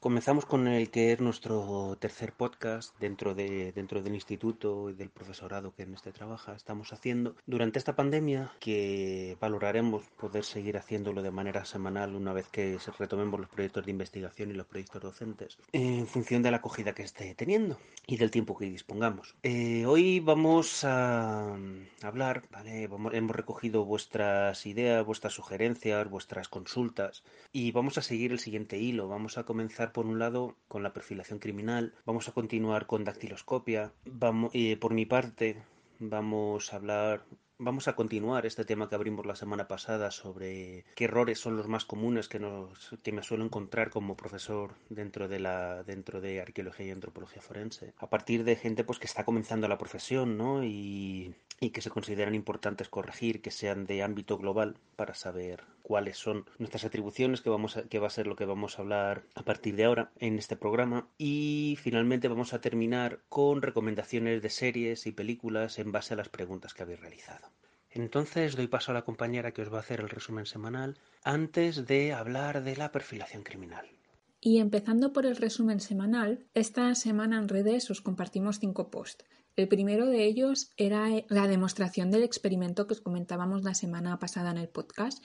Comenzamos con el que es nuestro tercer podcast dentro, de, dentro del instituto y del profesorado que en este trabaja. Estamos haciendo durante esta pandemia que valoraremos poder seguir haciéndolo de manera semanal una vez que retomemos los proyectos de investigación y los proyectos docentes en función de la acogida que esté teniendo y del tiempo que dispongamos. Eh, hoy vamos a hablar, ¿vale? hemos recogido vuestras ideas, vuestras sugerencias, vuestras consultas y vamos a seguir el siguiente hilo. Vamos a comenzar por un lado con la perfilación criminal, vamos a continuar con dactiloscopia, vamos, y por mi parte vamos a hablar Vamos a continuar este tema que abrimos la semana pasada sobre qué errores son los más comunes que, nos, que me suelo encontrar como profesor dentro de la dentro de arqueología y antropología forense. A partir de gente pues que está comenzando la profesión, ¿no? Y, y que se consideran importantes corregir, que sean de ámbito global para saber cuáles son nuestras atribuciones, que, vamos a, que va a ser lo que vamos a hablar a partir de ahora en este programa. Y finalmente vamos a terminar con recomendaciones de series y películas en base a las preguntas que habéis realizado. Entonces doy paso a la compañera que os va a hacer el resumen semanal antes de hablar de la perfilación criminal. Y empezando por el resumen semanal, esta semana en redes os compartimos cinco posts. El primero de ellos era la demostración del experimento que os comentábamos la semana pasada en el podcast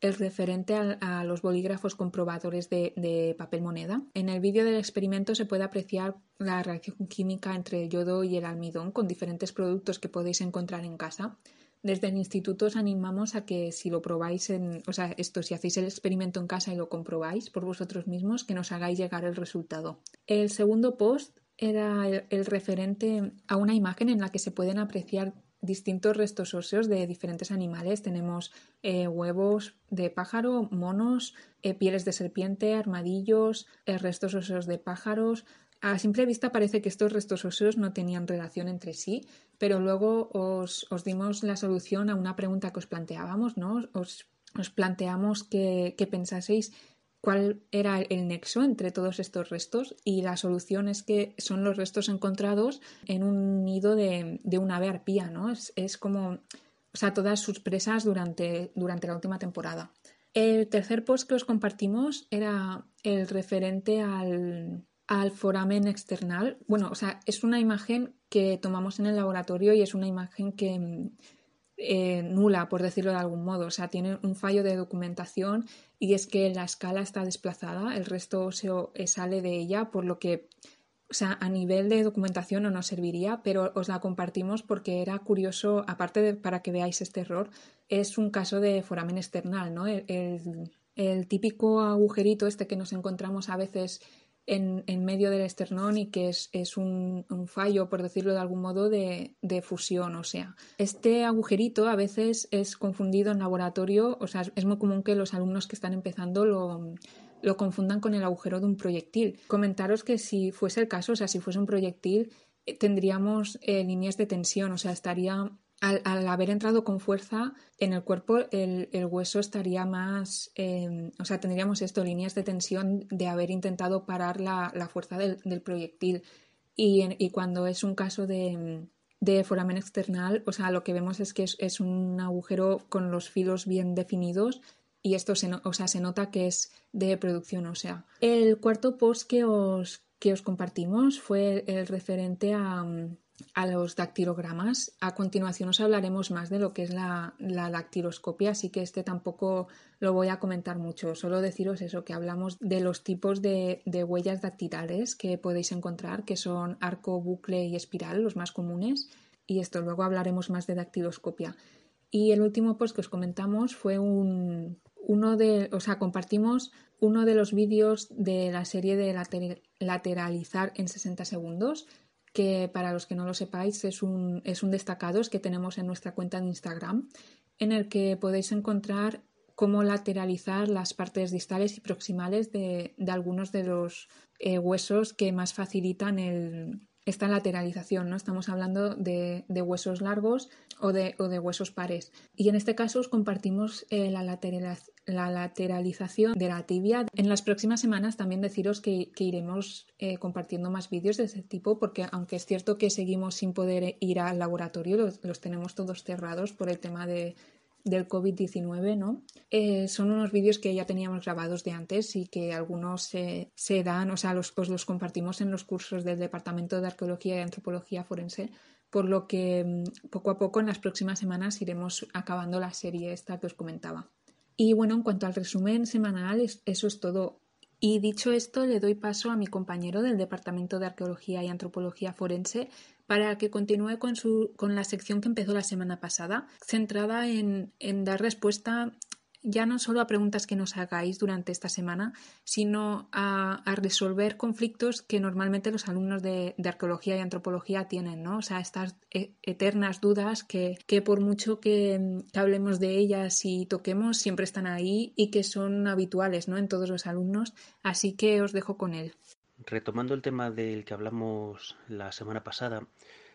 el referente a, los bolígrafos comprobadores de, papel moneda. En el vídeo del experimento se puede apreciar la reacción química entre el yodo y el almidón con diferentes productos que podéis encontrar en casa. Desde el instituto os animamos a que si lo probáis, en, o sea, esto, si hacéis el experimento en casa y lo comprobáis por vosotros mismos, que nos hagáis llegar el resultado. El segundo post era el referente a una imagen en la que se pueden apreciar distintos restos óseos de diferentes animales. Tenemos eh, huevos de pájaro, monos, eh, pieles de serpiente, armadillos, eh, restos óseos de pájaros. A simple vista parece que estos restos óseos no tenían relación entre sí, pero luego os, os dimos la solución a una pregunta que os planteábamos, ¿no? Os, os planteamos que, pensaseis cuál era el nexo entre todos estos restos y la solución es que son los restos encontrados en un nido de, de una ave arpía, ¿no? Es, es, como, o sea, todas sus presas durante, durante la última temporada. El tercer post que os compartimos era el referente al, al foramen external. Bueno, o sea, es una imagen que tomamos en el laboratorio y es una imagen que eh, nula, por decirlo de algún modo. O sea, tiene un fallo de documentación y es que la escala está desplazada, el resto óseo eh, sale de ella, por lo que, o sea, a nivel de documentación no nos serviría, pero os la compartimos porque era curioso, aparte de para que veáis este error, es un caso de foramen external, ¿no? el típico agujerito este que nos encontramos a veces en, medio del esternón y que es, un, fallo, por decirlo de algún modo, de, fusión. O sea, este agujerito a veces es confundido en laboratorio, o sea, es muy común que los alumnos que están empezando lo, lo confundan con el agujero de un proyectil. Comentaros que si fuese el caso, o sea, si fuese un proyectil, eh, tendríamos eh, líneas de tensión, o sea, estaría al, haber entrado con fuerza en el cuerpo, el, hueso estaría más, em, o sea, tendríamos esto, líneas de tensión de haber intentado parar la, fuerza del, proyectil. Y, cuando es un caso de, de, foramen external, o sea, lo que vemos es que es, un agujero con los filos bien definidos y esto se, o sea, se nota que es de producción ósea. El cuarto post que os, que os compartimos fue el referente a a los dactilogramas. A continuación os hablaremos más de lo que es la, dactiloscopia, así que este tampoco lo voy a comentar mucho. Solo deciros eso, que hablamos de los tipos de, huellas dactilares que podéis encontrar, que son arco, bucle y espiral, los más comunes. Y esto, luego hablaremos más de dactiloscopia. Y el último post que os comentamos fue un, uno de, o sea, compartimos uno de los vídeos de la serie de lateralizar en 60 segundos que para los que no lo sepáis es un, es un que tenemos en nuestra cuenta de Instagram, en el que podéis encontrar cómo lateralizar las partes distales y proximales de, algunos de los eh, huesos que más facilitan el, esta lateralización, ¿no? Estamos hablando de, huesos largos o de, huesos pares. Y en este caso os compartimos eh, la, lateralización de la tibia. En las próximas semanas también deciros que, iremos eh, compartiendo más vídeos de ese tipo, porque aunque es cierto que seguimos sin poder ir al laboratorio, los, tenemos todos cerrados por el tema de, del COVID-19, ¿no? Eh, son unos vídeos que ya teníamos grabados de antes y que algunos se, dan, o sea, los, pues los compartimos en los cursos del Departamento de Arqueología y Antropología Forense, por lo que mm, poco a poco en las próximas semanas iremos acabando la serie esta que os comentaba. Y bueno, en cuanto al resumen semanal, eso es todo. Y dicho esto, le doy paso a mi compañero del Departamento de Arqueología y Antropología Forense para que continúe con, su, con la sección que empezó la semana pasada, centrada en, en dar respuesta ya no solo a preguntas que nos hagáis durante esta semana, sino a, resolver conflictos que normalmente los alumnos de, arqueología y antropología tienen, ¿no? O sea, estas e, eternas dudas que, por mucho que, hablemos de ellas y toquemos, siempre están ahí y que son habituales, ¿no? En todos los alumnos. Así que os dejo con él. Retomando el tema del que hablamos la semana pasada,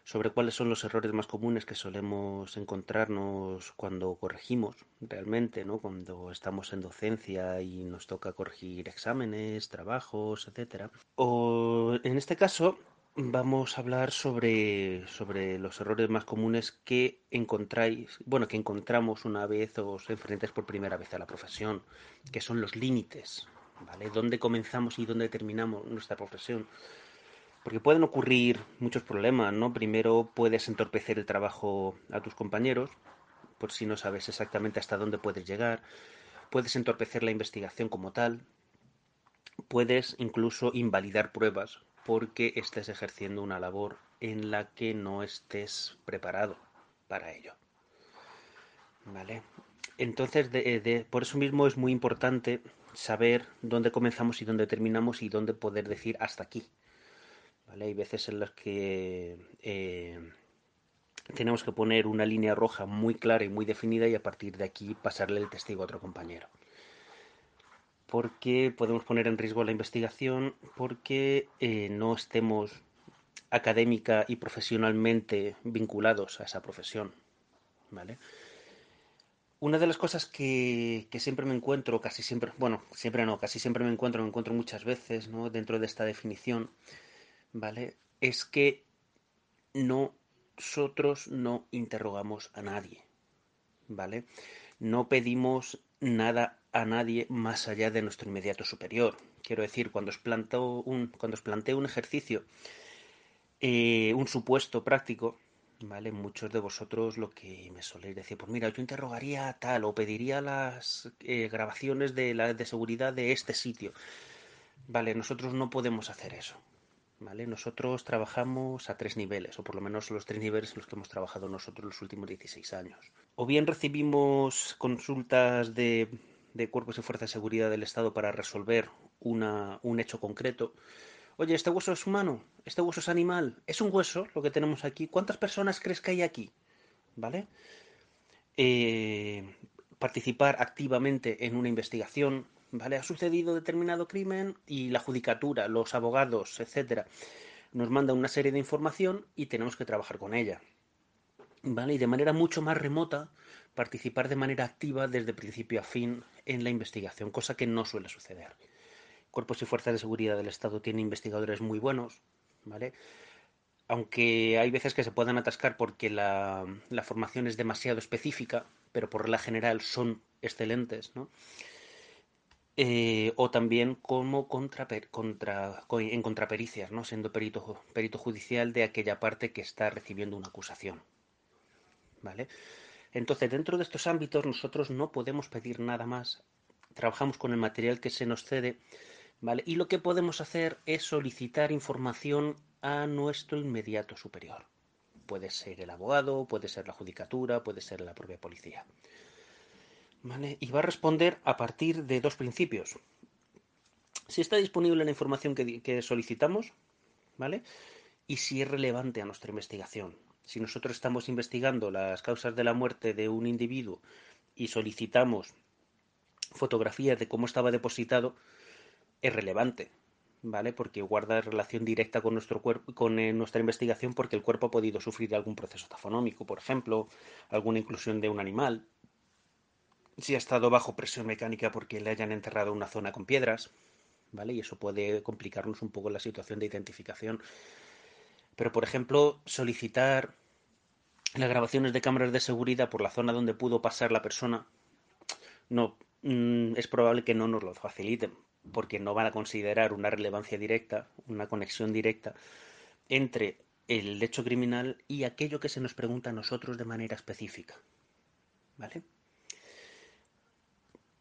sobre cuáles son los errores más comunes que solemos encontrarnos cuando corregimos realmente, ¿no? Cuando estamos en docencia y nos toca corregir exámenes, trabajos, etcétera. O en este caso vamos a hablar sobre, sobre los errores más comunes que encontráis, bueno, que encontramos una vez os enfrentáis por primera vez a la profesión, que son los límites, ¿vale? ¿Dónde comenzamos y dónde terminamos nuestra profesión? Porque pueden ocurrir muchos problemas, ¿no? Primero puedes entorpecer el trabajo a tus compañeros, por si no sabes exactamente hasta dónde puedes llegar. Puedes entorpecer la investigación como tal. Puedes incluso invalidar pruebas porque estés ejerciendo una labor en la que no estés preparado para ello. ¿Vale? Entonces, por eso mismo es muy importante saber dónde comenzamos y dónde terminamos y dónde poder decir hasta aquí. Hay veces en las que eh, tenemos que poner una línea roja muy clara y muy definida y a partir de aquí pasarle el testigo a otro compañero. Porque podemos poner en riesgo la investigación, porque eh, no estemos académica y profesionalmente vinculados a esa profesión. ¿Vale? Una de las cosas que, que, siempre me encuentro, casi siempre, bueno, siempre no, casi siempre me encuentro, me encuentro muchas veces, ¿no? Dentro de esta definición, ¿vale? Es que nosotros no interrogamos a nadie, ¿vale? No pedimos nada a nadie más allá de nuestro inmediato superior. Quiero decir, cuando os planteo un, cuando os planteo un ejercicio, eh, un supuesto práctico, ¿vale? Muchos de vosotros lo que me soléis decir, pues mira, yo interrogaría a tal o pediría las eh, grabaciones de, la, de seguridad de este sitio. Vale, nosotros no podemos hacer eso. Nosotros trabajamos a tres niveles, o por lo menos los tres niveles en los que hemos trabajado nosotros los últimos 16 años. O bien recibimos consultas de, cuerpos y fuerzas de seguridad del Estado para resolver un hecho concreto. Oye, ¿este hueso es humano? ¿Este hueso es animal? ¿Es un hueso lo que tenemos aquí? ¿Cuántas personas crees que hay aquí? ¿Vale? Eh, participar activamente en una investigación, ¿vale? Ha sucedido determinado crimen y la judicatura, los abogados, etcétera, nos manda una serie de información y tenemos que trabajar con ella. ¿Vale? Y de manera mucho más remota, participar de manera activa desde principio a fin en la investigación, cosa que no suele suceder. Cuerpos y fuerzas de seguridad del Estado tienen investigadores muy buenos, ¿vale? Aunque hay veces que se puedan atascar porque la, formación es demasiado específica, pero por la general son excelentes, ¿no? Eh, o también como contra, contra, en contrapericias, ¿no? siendo perito, perito judicial de aquella parte que está recibiendo una acusación. ¿Vale? Entonces, dentro de estos ámbitos nosotros no podemos pedir nada más. Trabajamos con el material que se nos cede, ¿vale? Y lo que podemos hacer es solicitar información a nuestro inmediato superior. Puede ser el abogado, puede ser la judicatura, puede ser la propia policía. Y va a responder a partir de dos principios. Si está disponible la información que, solicitamos, ¿vale? Y si es relevante a nuestra investigación. Si nosotros estamos investigando las causas de la muerte de un individuo y solicitamos fotografías de cómo estaba depositado, es relevante, ¿vale? Porque guarda relación directa con nuestro cuerpo, con eh, nuestra investigación, porque el cuerpo ha podido sufrir algún proceso tafonómico, por ejemplo, alguna inclusión de un animal, si ha estado bajo presión mecánica porque le hayan enterrado una zona con piedras, ¿vale? Y eso puede complicarnos un poco la situación de identificación. Pero, por ejemplo, solicitar las grabaciones de cámaras de seguridad por la zona donde pudo pasar la persona, no mm, es probable que no nos lo faciliten, porque no van a considerar una relevancia directa, una conexión directa entre el hecho criminal y aquello que se nos pregunta a nosotros de manera específica. ¿Vale?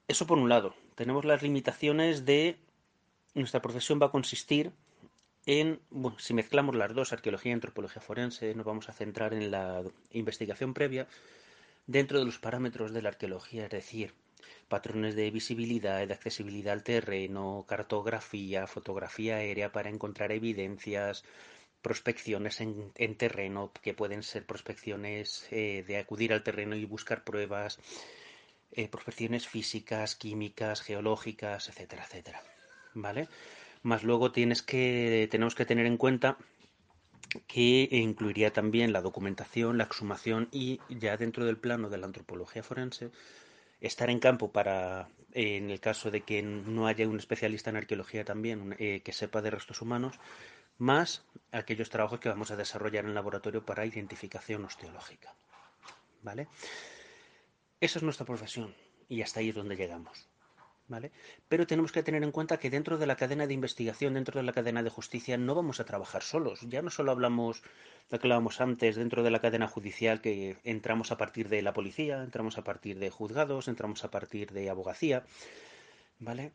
Eso por un lado. Tenemos las limitaciones de nuestra profesión va a consistir en, bueno, si mezclamos las dos, arqueología y antropología forense, nos vamos a centrar en la investigación previa dentro de los parámetros de la arqueología, es decir, patrones de visibilidad, de accesibilidad al terreno, cartografía, fotografía aérea para encontrar evidencias, prospecciones en, terreno, que pueden ser prospecciones eh, de acudir al terreno y buscar pruebas, eh, prospecciones físicas, químicas, geológicas, etcétera, etcétera. ¿Vale? Más luego tienes que, tenemos que tener en cuenta que incluiría también la documentación, la exhumación y ya dentro del plano de la antropología forense, estar en campo para, en el caso de que no haya un especialista en arqueología también eh, que sepa de restos humanos, más aquellos trabajos que vamos a desarrollar en laboratorio para identificación osteológica. ¿Vale? Esa es nuestra profesión y hasta ahí es donde llegamos. Pero tenemos que tener en cuenta que dentro de la cadena de investigación, dentro de la cadena de justicia, no vamos a trabajar solos. Ya no solo hablamos, lo que hablábamos antes, dentro de la cadena judicial, que entramos a partir de la policía, entramos a partir de juzgados, entramos a partir de abogacía, ¿vale?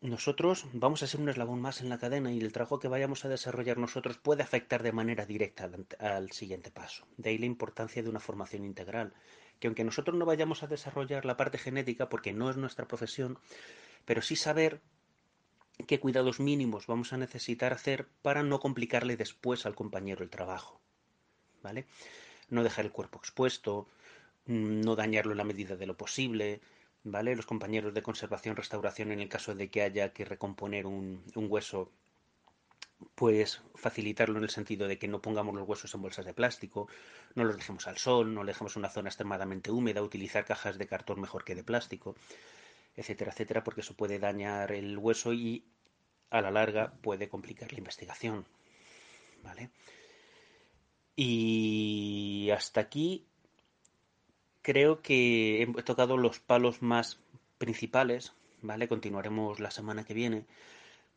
Nosotros vamos a ser un eslabón más en la cadena y el trabajo que vayamos a desarrollar nosotros puede afectar de manera directa al, al siguiente paso. De ahí la importancia de una formación integral que aunque nosotros no vayamos a desarrollar la parte genética porque no es nuestra profesión, pero sí saber qué cuidados mínimos vamos a necesitar hacer para no complicarle después al compañero el trabajo. ¿Vale? No dejar el cuerpo expuesto, mm, no dañarlo en la medida de lo posible, ¿vale? Los compañeros de conservación, restauración, en el caso de que haya que recomponer un, un hueso pues facilitarlo en el sentido de que no pongamos los huesos en bolsas de plástico, no los dejemos al sol, no dejemos una zona extremadamente húmeda, utilizar cajas de cartón mejor que de plástico, etcétera, etcétera, porque eso puede dañar el hueso y a la larga puede complicar la investigación. ¿Vale? Y hasta aquí creo que he tocado los palos más principales, ¿vale? Continuaremos la semana que viene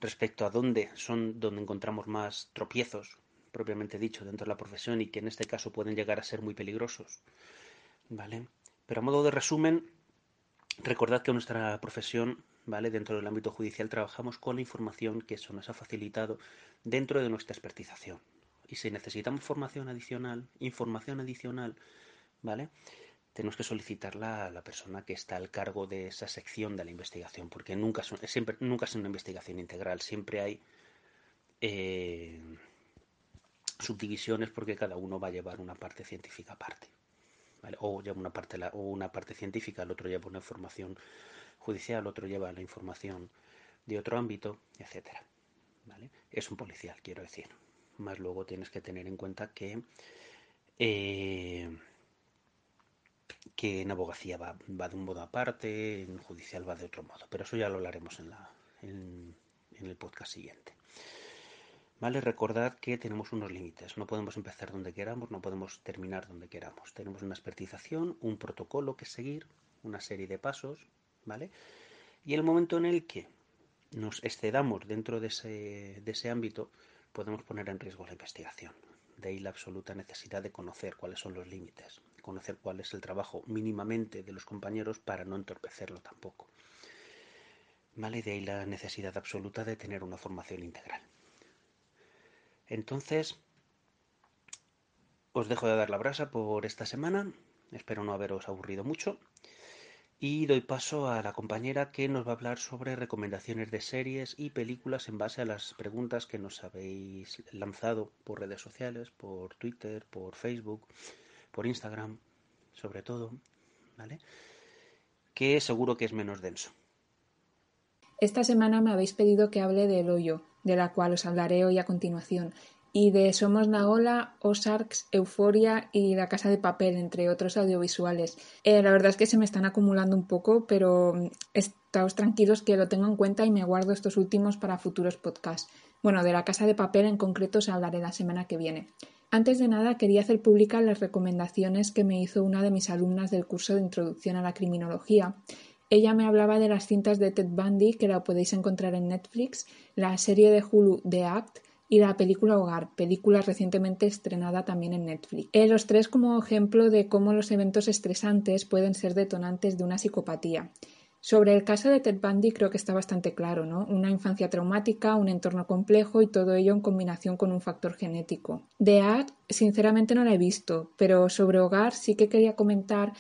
respecto a dónde son donde encontramos más tropiezos, propiamente dicho, dentro de la profesión y que en este caso pueden llegar a ser muy peligrosos. ¿Vale? Pero a modo de resumen, recordad que nuestra profesión, ¿vale? Dentro del ámbito judicial trabajamos con la información que eso nos ha facilitado dentro de nuestra expertización. Y si necesitamos formación adicional, información adicional, ¿vale? Tenemos que solicitarla a la persona que está al cargo de esa sección de la investigación, porque nunca, siempre, nunca es una investigación integral, siempre hay eh, subdivisiones porque cada uno va a llevar una parte científica aparte. O lleva una parte, o una parte científica, el otro lleva una información judicial, el otro lleva la información de otro ámbito, etcétera. ¿Vale? Es un policial, quiero decir. Más luego tienes que tener en cuenta que eh, que en abogacía va, de un modo aparte, en judicial va de otro modo, pero eso ya lo hablaremos en, la, en, el podcast siguiente. Vale, recordad que tenemos unos límites, no podemos empezar donde queramos, no podemos terminar donde queramos. Tenemos una expertización, un protocolo que seguir, una serie de pasos, ¿vale? Y el momento en el que nos excedamos dentro de ese, de ese ámbito, podemos poner en riesgo la investigación. De ahí la absoluta necesidad de conocer cuáles son los límites, conocer cuál es el trabajo mínimamente de los compañeros para no entorpecerlo tampoco. Vale, de ahí la necesidad absoluta de tener una formación integral. Entonces, os dejo de dar la brasa por esta semana. Espero no haberos aburrido mucho. Y doy paso a la compañera que nos va a hablar sobre recomendaciones de series y películas en base a las preguntas que nos habéis lanzado por redes sociales, por Twitter, por Facebook por Instagram, sobre todo, ¿vale? Que seguro que es menos denso. Esta semana me habéis pedido que hable de El Hoyo, de la cual os hablaré hoy a continuación, y de Somos Nagola, Ozarks, Euforia y La Casa de Papel, entre otros audiovisuales. Eh, la verdad es que se me están acumulando un poco, pero mm, estáos tranquilos que lo tengo en cuenta y me guardo estos últimos para futuros podcasts. Bueno, de La Casa de Papel en concreto os hablaré la semana que viene. Antes de nada, quería hacer públicas las recomendaciones que me hizo una de mis alumnas del curso de Introducción a la Criminología. Ella me hablaba de las cintas de Ted Bundy, que la podéis encontrar en Netflix, la serie de Hulu The Act y la película Hogar, película recientemente estrenada también en Netflix. Eh, los tres como ejemplo de cómo los eventos estresantes pueden ser detonantes de una psicopatía. Sobre el caso de Ted Bundy creo que está bastante claro, ¿no? Una infancia traumática, un entorno complejo y todo ello en combinación con un factor genético. De Ad, sinceramente no la he visto, pero sobre Hogar sí que quería comentar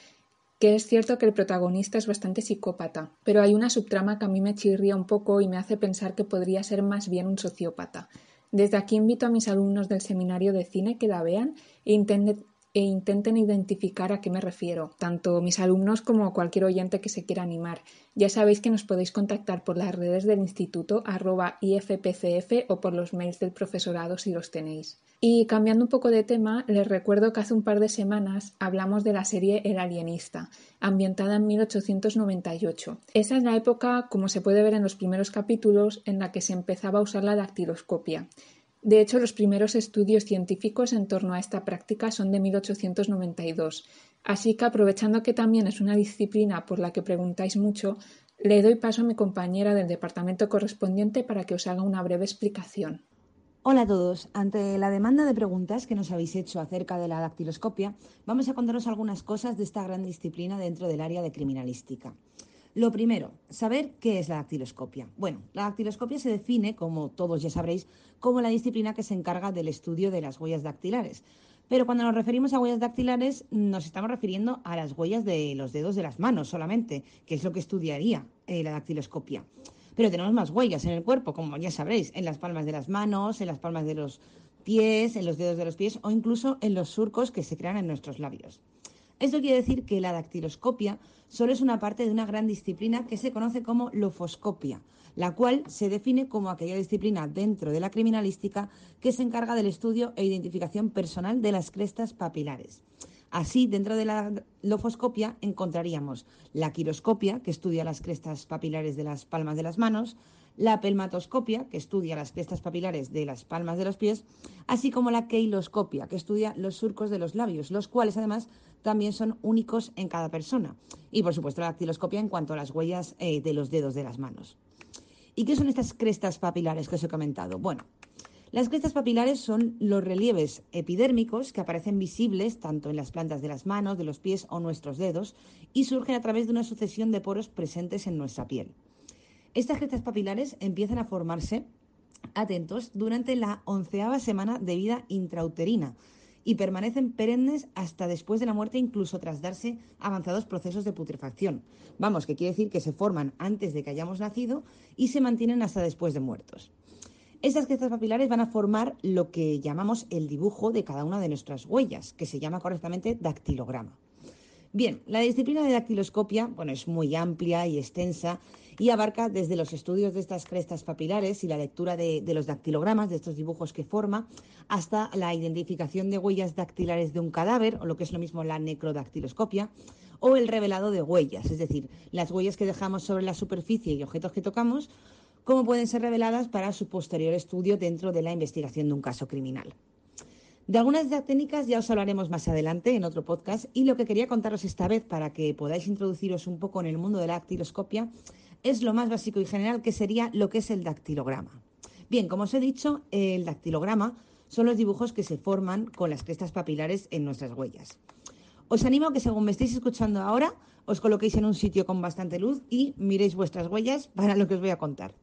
que es cierto que el protagonista es bastante psicópata, pero hay una subtrama que a mí me chirría un poco y me hace pensar que podría ser más bien un sociópata. Desde aquí invito a mis alumnos del seminario de cine que la vean e intenten, e intenten identificar a qué me refiero, tanto mis alumnos como cualquier oyente que se quiera animar. Ya sabéis que nos podéis contactar por las redes del instituto arroba ifpcf o por los mails del profesorado si los tenéis. Y cambiando un poco de tema, les recuerdo que hace un par de semanas hablamos de la serie El alienista, ambientada en 1898. Esa es la época, como se puede ver en los primeros capítulos, en la que se empezaba a usar la dactiloscopia. De hecho, los primeros estudios científicos en torno a esta práctica son de 1892, así que aprovechando que también es una disciplina por la que preguntáis mucho, le doy paso a mi compañera del departamento correspondiente para que os haga una breve explicación. Hola a todos. Ante la demanda de preguntas que nos habéis hecho acerca de la dactiloscopia, vamos a contaros algunas cosas de esta gran disciplina dentro del área de criminalística. Lo primero, saber qué es la dactiloscopia. Bueno, la dactiloscopia se define, como todos ya sabréis, como la disciplina que se encarga del estudio de las huellas dactilares. Pero cuando nos referimos a huellas dactilares, nos estamos refiriendo a las huellas de los dedos de las manos solamente, que es lo que estudiaría eh, la dactiloscopia. Pero tenemos más huellas en el cuerpo, como ya sabréis, en las palmas de las manos, en las palmas de los pies, en los dedos de los pies o incluso en los surcos que se crean en nuestros labios. Esto quiere decir que la dactiloscopia solo es una parte de una gran disciplina que se conoce como lofoscopia, la cual se define como aquella disciplina dentro de la criminalística que se encarga del estudio e identificación personal de las crestas papilares. Así, dentro de la lofoscopia encontraríamos la quiroscopia, que estudia las crestas papilares de las palmas de las manos, la pelmatoscopia, que estudia las crestas papilares de las palmas de los pies, así como la keiloscopia, que estudia los surcos de los labios, los cuales además también son únicos en cada persona. Y por supuesto la dactiloscopia en cuanto a las huellas eh, de los dedos de las manos. ¿Y qué son estas crestas papilares que os he comentado? Bueno, las crestas papilares son los relieves epidérmicos que aparecen visibles tanto en las plantas de las manos, de los pies o nuestros dedos y surgen a través de una sucesión de poros presentes en nuestra piel. Estas crestas papilares empiezan a formarse, atentos, durante la onceava semana de vida intrauterina y permanecen perennes hasta después de la muerte, incluso tras darse avanzados procesos de putrefacción. Vamos, que quiere decir que se forman antes de que hayamos nacido y se mantienen hasta después de muertos. Estas crestas papilares van a formar lo que llamamos el dibujo de cada una de nuestras huellas, que se llama correctamente dactilograma. Bien, la disciplina de dactiloscopia bueno, es muy amplia y extensa y abarca desde los estudios de estas crestas papilares y la lectura de, los dactilogramas, de estos dibujos que forma, hasta la identificación de huellas dactilares de un cadáver, o lo que es lo mismo la necrodactiloscopia, o el revelado de huellas, es decir, las huellas que dejamos sobre la superficie y objetos que tocamos, cómo pueden ser reveladas para su posterior estudio dentro de la investigación de un caso criminal. De algunas de técnicas ya os hablaremos más adelante en otro podcast y lo que quería contaros esta vez para que podáis introduciros un poco en el mundo de la dactiloscopia es lo más básico y general que sería lo que es el dactilograma. Bien, como os he dicho, el dactilograma son los dibujos que se forman con las crestas papilares en nuestras huellas. Os animo a que según me estéis escuchando ahora, os coloquéis en un sitio con bastante luz y miréis vuestras huellas para lo que os voy a contar.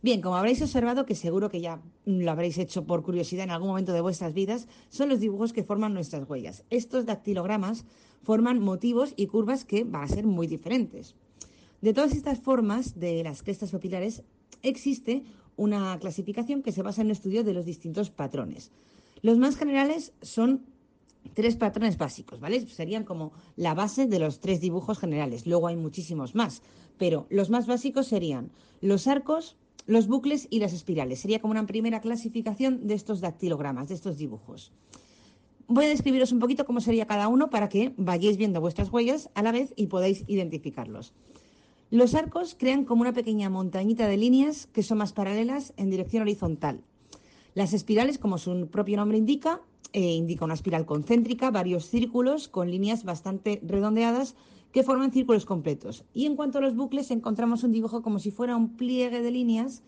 Bien, como habréis observado, que seguro que ya lo habréis hecho por curiosidad en algún momento de vuestras vidas, son los dibujos que forman nuestras huellas. Estos dactilogramas forman motivos y curvas que van a ser muy diferentes. De todas estas formas de las crestas papilares existe una clasificación que se basa en el estudio de los distintos patrones. Los más generales son tres patrones básicos, ¿vale? Serían como la base de los tres dibujos generales. Luego hay muchísimos más, pero los más básicos serían los arcos, los bucles y las espirales. Sería como una primera clasificación de estos dactilogramas, de estos dibujos. Voy a describiros un poquito cómo sería cada uno para que vayáis viendo vuestras huellas a la vez y podáis identificarlos. Los arcos crean como una pequeña montañita de líneas que son más paralelas en dirección horizontal. Las espirales, como su propio nombre indica, eh, indica una espiral concéntrica, varios círculos con líneas bastante redondeadas que forman círculos completos. Y en cuanto a los bucles, encontramos un dibujo como si fuera un pliegue de líneas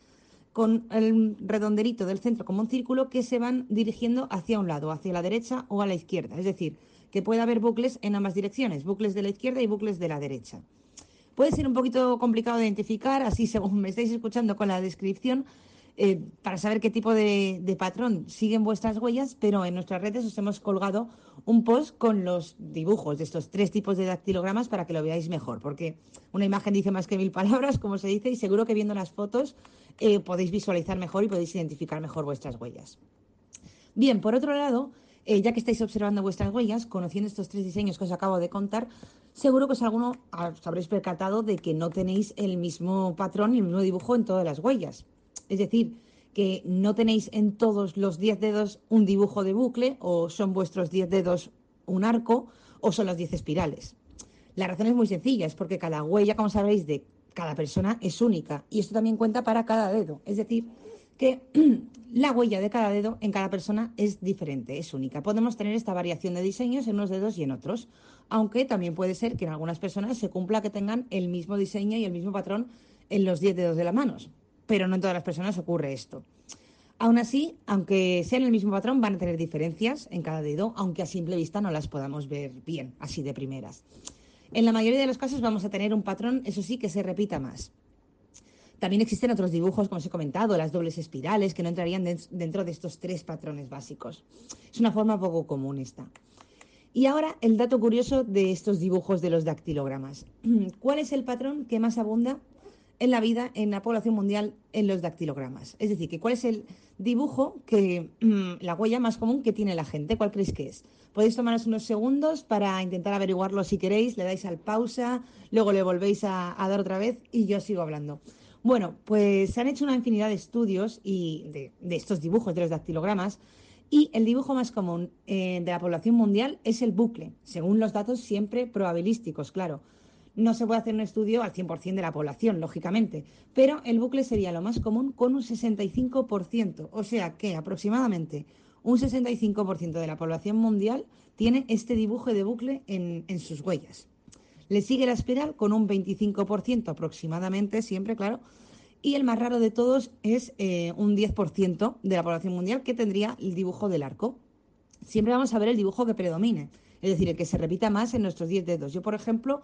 con el redonderito del centro como un círculo que se van dirigiendo hacia un lado, hacia la derecha o a la izquierda. Es decir, que puede haber bucles en ambas direcciones, bucles de la izquierda y bucles de la derecha. Puede ser un poquito complicado de identificar, así según me estáis escuchando con la descripción, eh, para saber qué tipo de, patrón siguen vuestras huellas, pero en nuestras redes os hemos colgado un post con los dibujos de estos tres tipos de dactilogramas para que lo veáis mejor, porque una imagen dice más que mil palabras, como se dice, y seguro que viendo las fotos eh, podéis visualizar mejor y podéis identificar mejor vuestras huellas. Bien, por otro lado, eh, ya que estáis observando vuestras huellas, conociendo estos tres diseños que os acabo de contar, seguro que os alguno os habréis percatado de que no tenéis el mismo patrón y el mismo dibujo en todas las huellas. Es decir, que no tenéis en todos los 10 dedos un dibujo de bucle o son vuestros 10 dedos un arco o son las 10 espirales. La razón es muy sencilla, es porque cada huella, como sabéis, de cada persona es única y esto también cuenta para cada dedo. Es decir, que la huella de cada dedo en cada persona es diferente, es única. Podemos tener esta variación de diseños en unos dedos y en otros, aunque también puede ser que en algunas personas se cumpla que tengan el mismo diseño y el mismo patrón en los 10 dedos de las manos pero no en todas las personas ocurre esto. Aún así, aunque sean el mismo patrón, van a tener diferencias en cada dedo, aunque a simple vista no las podamos ver bien, así de primeras. En la mayoría de los casos vamos a tener un patrón, eso sí, que se repita más. También existen otros dibujos, como os he comentado, las dobles espirales, que no entrarían dentro de estos tres patrones básicos. Es una forma poco común esta. Y ahora el dato curioso de estos dibujos de los dactilogramas. ¿Cuál es el patrón que más abunda en la vida en la población mundial en los dactilogramas. Es decir, cuál es el dibujo que la huella más común que tiene la gente, cuál creéis que es. Podéis tomaros unos segundos para intentar averiguarlo si queréis, le dais al pausa, luego le volvéis a, dar otra vez y yo sigo hablando. Bueno, pues se han hecho una infinidad de estudios y de, estos dibujos de los dactilogramas y el dibujo más común eh, de la población mundial es el bucle, según los datos siempre probabilísticos, claro no se puede hacer un estudio al 100% de la población, lógicamente, pero el bucle sería lo más común con un 65%, o sea que aproximadamente un 65% de la población mundial tiene este dibujo de bucle en, sus huellas. Le sigue la espiral con un 25% aproximadamente, siempre, claro, y el más raro de todos es eh, un 10% de la población mundial que tendría el dibujo del arco. Siempre vamos a ver el dibujo que predomine, es decir, el que se repita más en nuestros 10 dedos. Yo, por ejemplo,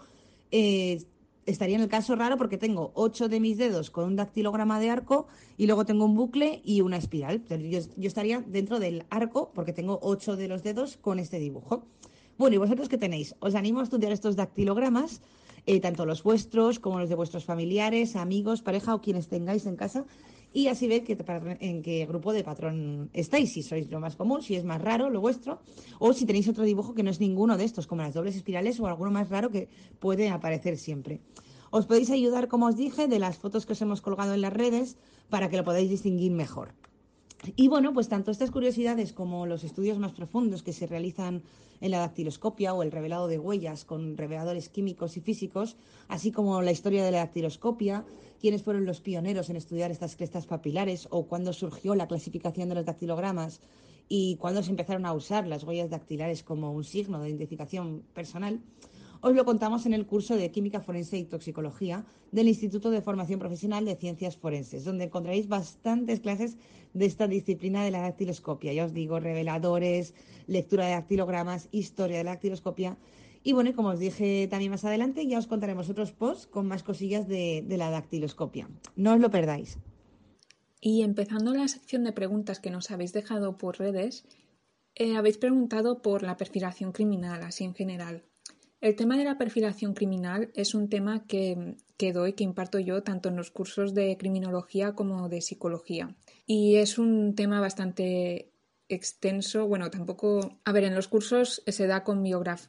eh, estaría en el caso raro porque tengo ocho de mis dedos con un dactilograma de arco y luego tengo un bucle y una espiral. Yo, estaría dentro del arco porque tengo ocho de los dedos con este dibujo. Bueno, ¿y vosotros qué tenéis? Os animo a estudiar estos dactilogramas, eh, tanto los vuestros como los de vuestros familiares, amigos, pareja o quienes tengáis en casa y así ver en qué grupo de patrón estáis, si sois lo más común, si es más raro lo vuestro, o si tenéis otro dibujo que no es ninguno de estos, como las dobles espirales o alguno más raro que puede aparecer siempre. Os podéis ayudar, como os dije, de las fotos que os hemos colgado en las redes para que lo podáis distinguir mejor. Y bueno, pues tanto estas curiosidades como los estudios más profundos que se realizan en la dactiloscopia o el revelado de huellas con reveladores químicos y físicos, así como la historia de la dactiloscopia, quiénes fueron los pioneros en estudiar estas crestas papilares o cuándo surgió la clasificación de los dactilogramas y cuándo se empezaron a usar las huellas dactilares como un signo de identificación personal, os lo contamos en el curso de Química Forense y Toxicología del Instituto de Formación Profesional de Ciencias Forenses, donde encontraréis bastantes clases de esta disciplina de la dactiloscopia. Ya os digo, reveladores, lectura de dactilogramas, historia de la dactiloscopia. Y bueno, como os dije también más adelante, ya os contaremos otros posts con más cosillas de, la dactiloscopia. No os lo perdáis. Y empezando la sección de preguntas que nos habéis dejado por redes, eh, habéis preguntado por la perfilación criminal, así en general. El tema de la perfilación criminal es un tema que, doy, que imparto yo tanto en los cursos de criminología como de psicología. Y es un tema bastante extenso, bueno, tampoco, a ver, en los cursos se da con,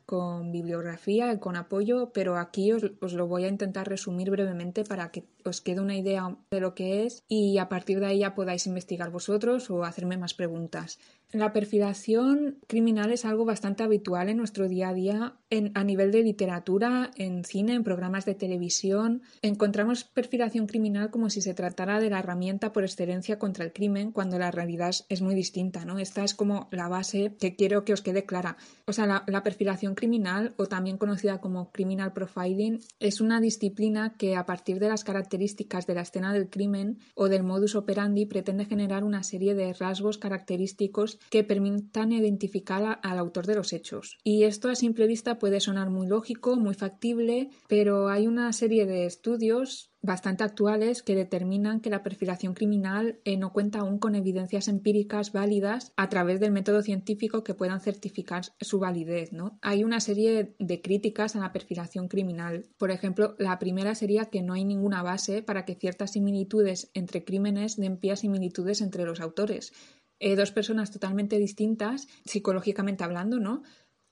con bibliografía, con apoyo, pero aquí os, os, lo voy a intentar resumir brevemente para que os quede una idea de lo que es y a partir de ahí ya podáis investigar vosotros o hacerme más preguntas. La perfilación criminal es algo bastante habitual en nuestro día a día a nivel de literatura, en cine, en programas de televisión. Encontramos perfilación criminal como si se tratara de la herramienta por excelencia contra el crimen, cuando la realidad es muy distinta. ¿no? Es esta es como la base que quiero que os quede clara. O sea, la, la, perfilación criminal, o también conocida como criminal profiling, es una disciplina que a partir de las características de la escena del crimen o del modus operandi pretende generar una serie de rasgos característicos que permitan identificar al autor de los hechos. Y esto a simple vista puede sonar muy lógico, muy factible, pero hay una serie de estudios bastante actuales que determinan que la perfilación criminal eh, no cuenta aún con evidencias empíricas válidas a través del método científico que puedan certificar su validez. ¿no? Hay una serie de críticas a la perfilación criminal. Por ejemplo, la primera sería que no hay ninguna base para que ciertas similitudes entre crímenes den pie similitudes entre los autores. Eh, dos personas totalmente distintas, psicológicamente hablando, ¿no?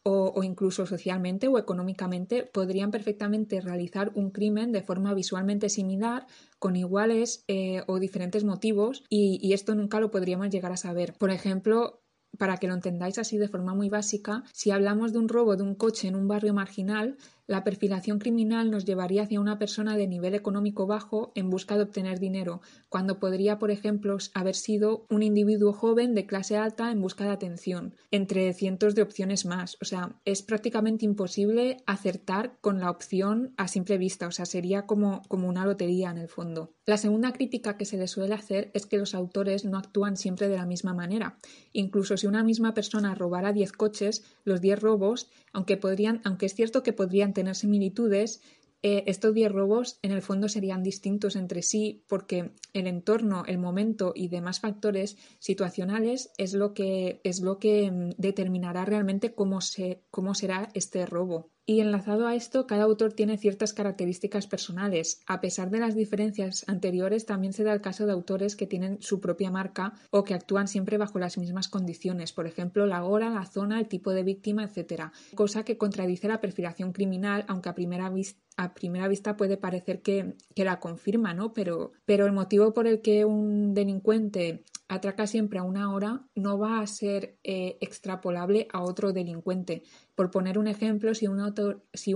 o, incluso socialmente o económicamente podrían perfectamente realizar un crimen de forma visualmente similar con iguales eh, o diferentes motivos y, y esto nunca lo podríamos llegar a saber. Por ejemplo, para que lo entendáis así de forma muy básica, si hablamos de un robo de un coche en un barrio marginal, la perfilación criminal nos llevaría hacia una persona de nivel económico bajo en busca de obtener dinero, cuando podría, por ejemplo, haber sido un individuo joven de clase alta en busca de atención, entre cientos de opciones más. O sea, es prácticamente imposible acertar con la opción a simple vista, o sea, sería como, como una lotería en el fondo. La segunda crítica que se le suele hacer es que los autores no actúan siempre de la misma manera. Incluso si una misma persona robara 10 coches, los 10 robos, aunque, podrían, aunque es cierto que podrían tener similitudes, eh, estos 10 robos en el fondo serían distintos entre sí porque el entorno, el momento y demás factores situacionales es lo que, es lo que mm, determinará realmente cómo, se, cómo será este robo. Y enlazado a esto, cada autor tiene ciertas características personales. A pesar de las diferencias anteriores, también se da el caso de autores que tienen su propia marca o que actúan siempre bajo las mismas condiciones, por ejemplo, la hora, la zona, el tipo de víctima, etc. Cosa que contradice la perfilación criminal, aunque a primera vista puede parecer que, que, la confirma, ¿no? Pero, pero el motivo por el que un delincuente atraca siempre a una hora no va a ser eh, extrapolable a otro delincuente. Por poner un ejemplo, si un, autor, si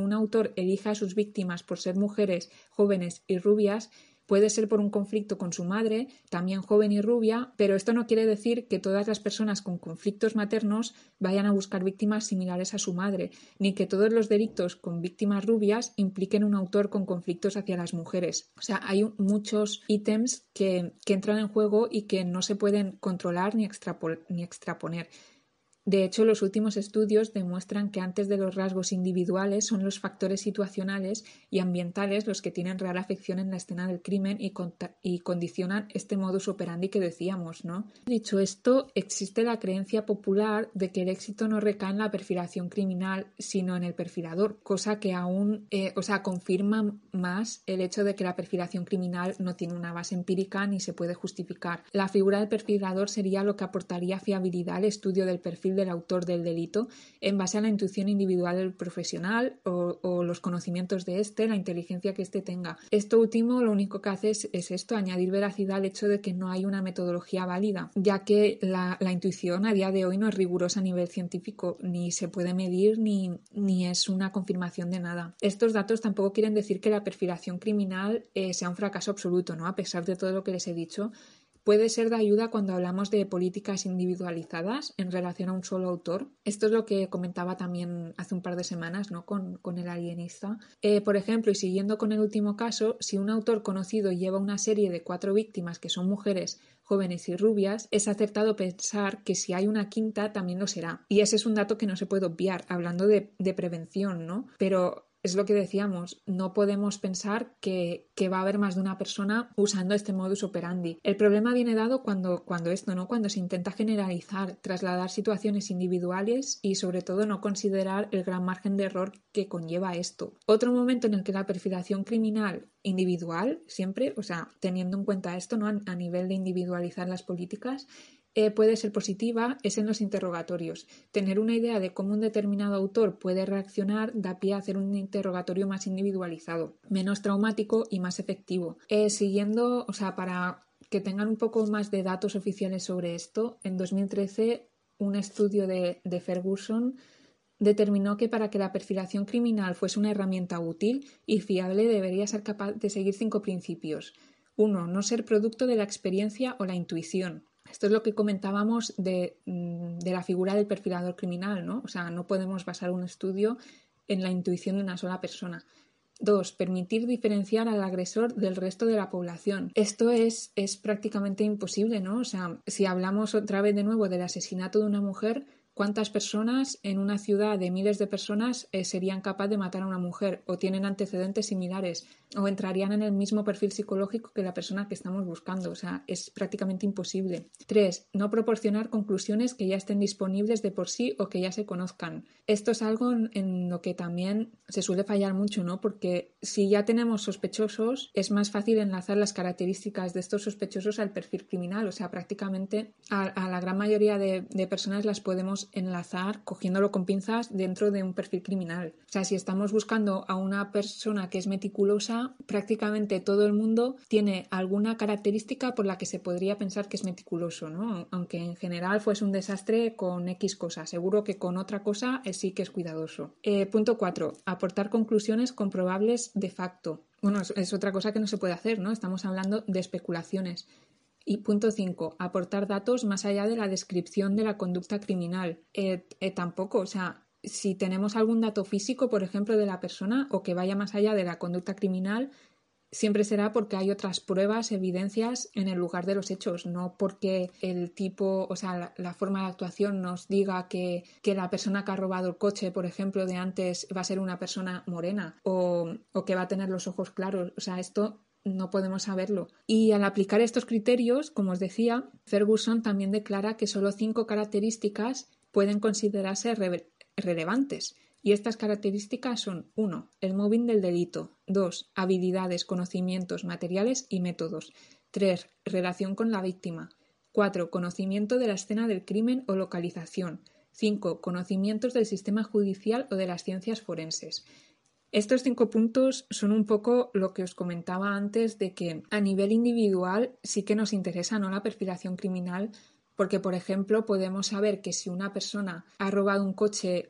a sus víctimas por ser mujeres jóvenes y rubias, Puede ser por un conflicto con su madre, también joven y rubia, pero esto no quiere decir que todas las personas con conflictos maternos vayan a buscar víctimas similares a su madre, ni que todos los delitos con víctimas rubias impliquen un autor con conflictos hacia las mujeres. O sea, hay muchos ítems que, entran en juego y que no se pueden controlar ni extraponer. De hecho, los últimos estudios demuestran que antes de los rasgos individuales son los factores situacionales y ambientales los que tienen real afección en la escena del crimen y, condicionan este modus operandi que decíamos. Dicho esto, existe la creencia popular de que el éxito no recae en la perfilación criminal, sino en el perfilador, cosa que aún, eh, o sea, confirma más el hecho de que la perfilación criminal no tiene una base empírica ni se puede justificar. La figura del perfilador sería lo que aportaría fiabilidad al estudio del perfil del autor del delito en base a la intuición individual del profesional o, los conocimientos de éste, la inteligencia que éste tenga. Esto último lo único que hace es, esto, añadir veracidad al hecho de que no hay una metodología válida, ya que la, intuición a día de hoy no es rigurosa a nivel científico, ni se puede medir ni, ni es una confirmación de nada. Estos datos tampoco quieren decir que la perfilación criminal eh, sea un fracaso absoluto, ¿no? A pesar de todo lo que les he dicho, puede ser de ayuda cuando hablamos de políticas individualizadas en relación a un solo autor. Esto es lo que comentaba también hace un par de semanas ¿no? con, el alienista. Eh, por ejemplo, y siguiendo con el último caso, si un autor conocido lleva una serie de cuatro víctimas que son mujeres jóvenes y rubias, es acertado pensar que si hay una quinta también lo será. Y ese es un dato que no se puede obviar, hablando de, de prevención, ¿no? Pero es lo que decíamos, no podemos pensar que, va a haber más de una persona usando este modus operandi. El problema viene dado cuando, cuando esto, ¿no? Cuando se intenta generalizar, trasladar situaciones individuales y sobre todo no considerar el gran margen de error que conlleva esto. Otro momento en el que la perfilación criminal individual, siempre, o sea, teniendo en cuenta esto, ¿no? a nivel de individualizar las políticas, eh, puede ser positiva es en los interrogatorios. Tener una idea de cómo un determinado autor puede reaccionar da pie a hacer un interrogatorio más individualizado, menos traumático y más efectivo. Eh, siguiendo, o sea, para que tengan un poco más de datos oficiales sobre esto, en 2013 un estudio de, de Ferguson determinó que para que la perfilación criminal fuese una herramienta útil y fiable debería ser capaz de seguir cinco principios. 1. No ser producto de la experiencia o la intuición. Esto es lo que comentábamos de, mm, de, la figura del perfilador criminal, ¿no? O sea, no podemos basar un estudio en la intuición de una sola persona. Dos, permitir diferenciar al agresor del resto de la población. Esto es, es prácticamente imposible, ¿no? O sea, si hablamos otra vez de nuevo del asesinato de una mujer, ¿Cuántas personas en una ciudad de miles de personas eh, serían capaces de matar a una mujer o tienen antecedentes similares o entrarían en el mismo perfil psicológico que la persona que estamos buscando? O sea, es prácticamente imposible. Tres, no proporcionar conclusiones que ya estén disponibles de por sí o que ya se conozcan. Esto es algo en lo que también se suele fallar mucho, ¿no? Porque si ya tenemos sospechosos, es más fácil enlazar las características de estos sospechosos al perfil criminal. O sea, prácticamente a, la gran mayoría de, de personas las podemos enlazar cogiéndolo con pinzas dentro de un perfil criminal. O sea, si estamos buscando a una persona que es meticulosa, prácticamente todo el mundo tiene alguna característica por la que se podría pensar que es meticuloso, ¿no? Aunque en general fuese un desastre con X cosas. Seguro que con otra cosa sí que es cuidadoso. Eh, punto 4. Aportar conclusiones comprobables de facto. Bueno, es otra cosa que no se puede hacer, ¿no? Estamos hablando de especulaciones. Y punto 5. Aportar datos más allá de la descripción de la conducta criminal. Eh, eh, tampoco, o sea, si tenemos algún dato físico, por ejemplo, de la persona o que vaya más allá de la conducta criminal, siempre será porque hay otras pruebas, evidencias en el lugar de los hechos, no porque el tipo, o sea, la, forma de actuación nos diga que, que, la persona que ha robado el coche, por ejemplo, de antes va a ser una persona morena o, o que va a tener los ojos claros. O sea, esto no podemos saberlo. Y al aplicar estos criterios, como os decía, Ferguson también declara que solo cinco características pueden considerarse relevantes. Y estas características son 1. El móvil del delito. 2. Habilidades, conocimientos, materiales y métodos. 3. Relación con la víctima. 4. Conocimiento de la escena del crimen o localización. 5. Conocimientos del sistema judicial o de las ciencias forenses. Estos cinco puntos son un poco lo que os comentaba antes de que a nivel individual sí que nos interesa ¿no? la perfilación criminal porque, por ejemplo, podemos saber que si una persona ha robado un coche,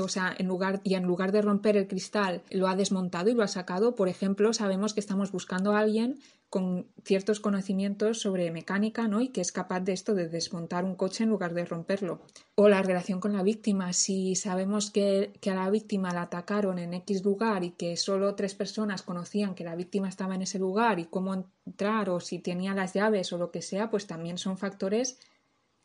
o sea, en lugar, y en lugar de romper el cristal lo ha desmontado y lo ha sacado, por ejemplo, sabemos que estamos buscando a alguien con ciertos conocimientos sobre mecánica, ¿no? Y que es capaz de esto, de desmontar un coche en lugar de romperlo. O la relación con la víctima. Si sabemos que, que, a la víctima la atacaron en X lugar y que solo tres personas conocían que la víctima estaba en ese lugar y cómo entrar o si tenía las llaves o lo que sea, pues también son factores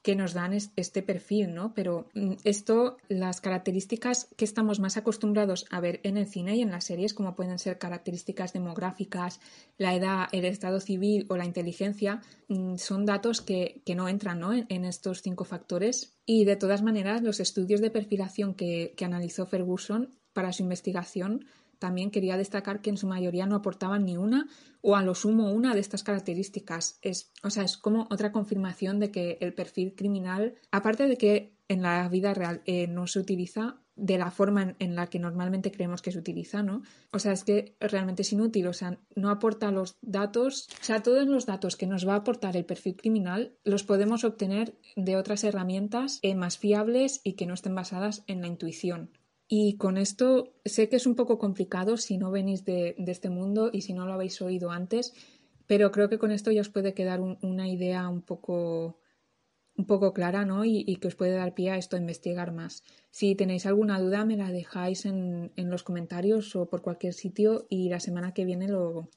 que nos dan este perfil, ¿no? Pero mm, esto, las características que estamos más acostumbrados a ver en el cine y en las series, como pueden ser características demográficas, la edad, el estado civil o la inteligencia, mm, son datos que, no entran ¿no? En, estos cinco factores. Y de todas maneras, los estudios de perfilación que, que analizó Ferguson para su investigación también quería destacar que en su mayoría no aportaban ni una o a lo sumo una de estas características. Es, o sea, es como otra confirmación de que el perfil criminal, aparte de que en la vida real eh, no se utiliza de la forma en, la que normalmente creemos que se utiliza, ¿no? O sea, es que realmente es inútil, o sea, no aporta los datos, o sea, todos los datos que nos va a aportar el perfil criminal los podemos obtener de otras herramientas eh, más fiables y que no estén basadas en la intuición. Y con esto sé que es un poco complicado si no venís de, este mundo y si no lo habéis oído antes, pero creo que con esto ya os puede quedar una idea un poco, un poco clara ¿no? Y, que os puede dar pie a esto a investigar más. Si tenéis alguna duda me la dejáis en, los comentarios o por cualquier sitio y la semana que viene lo,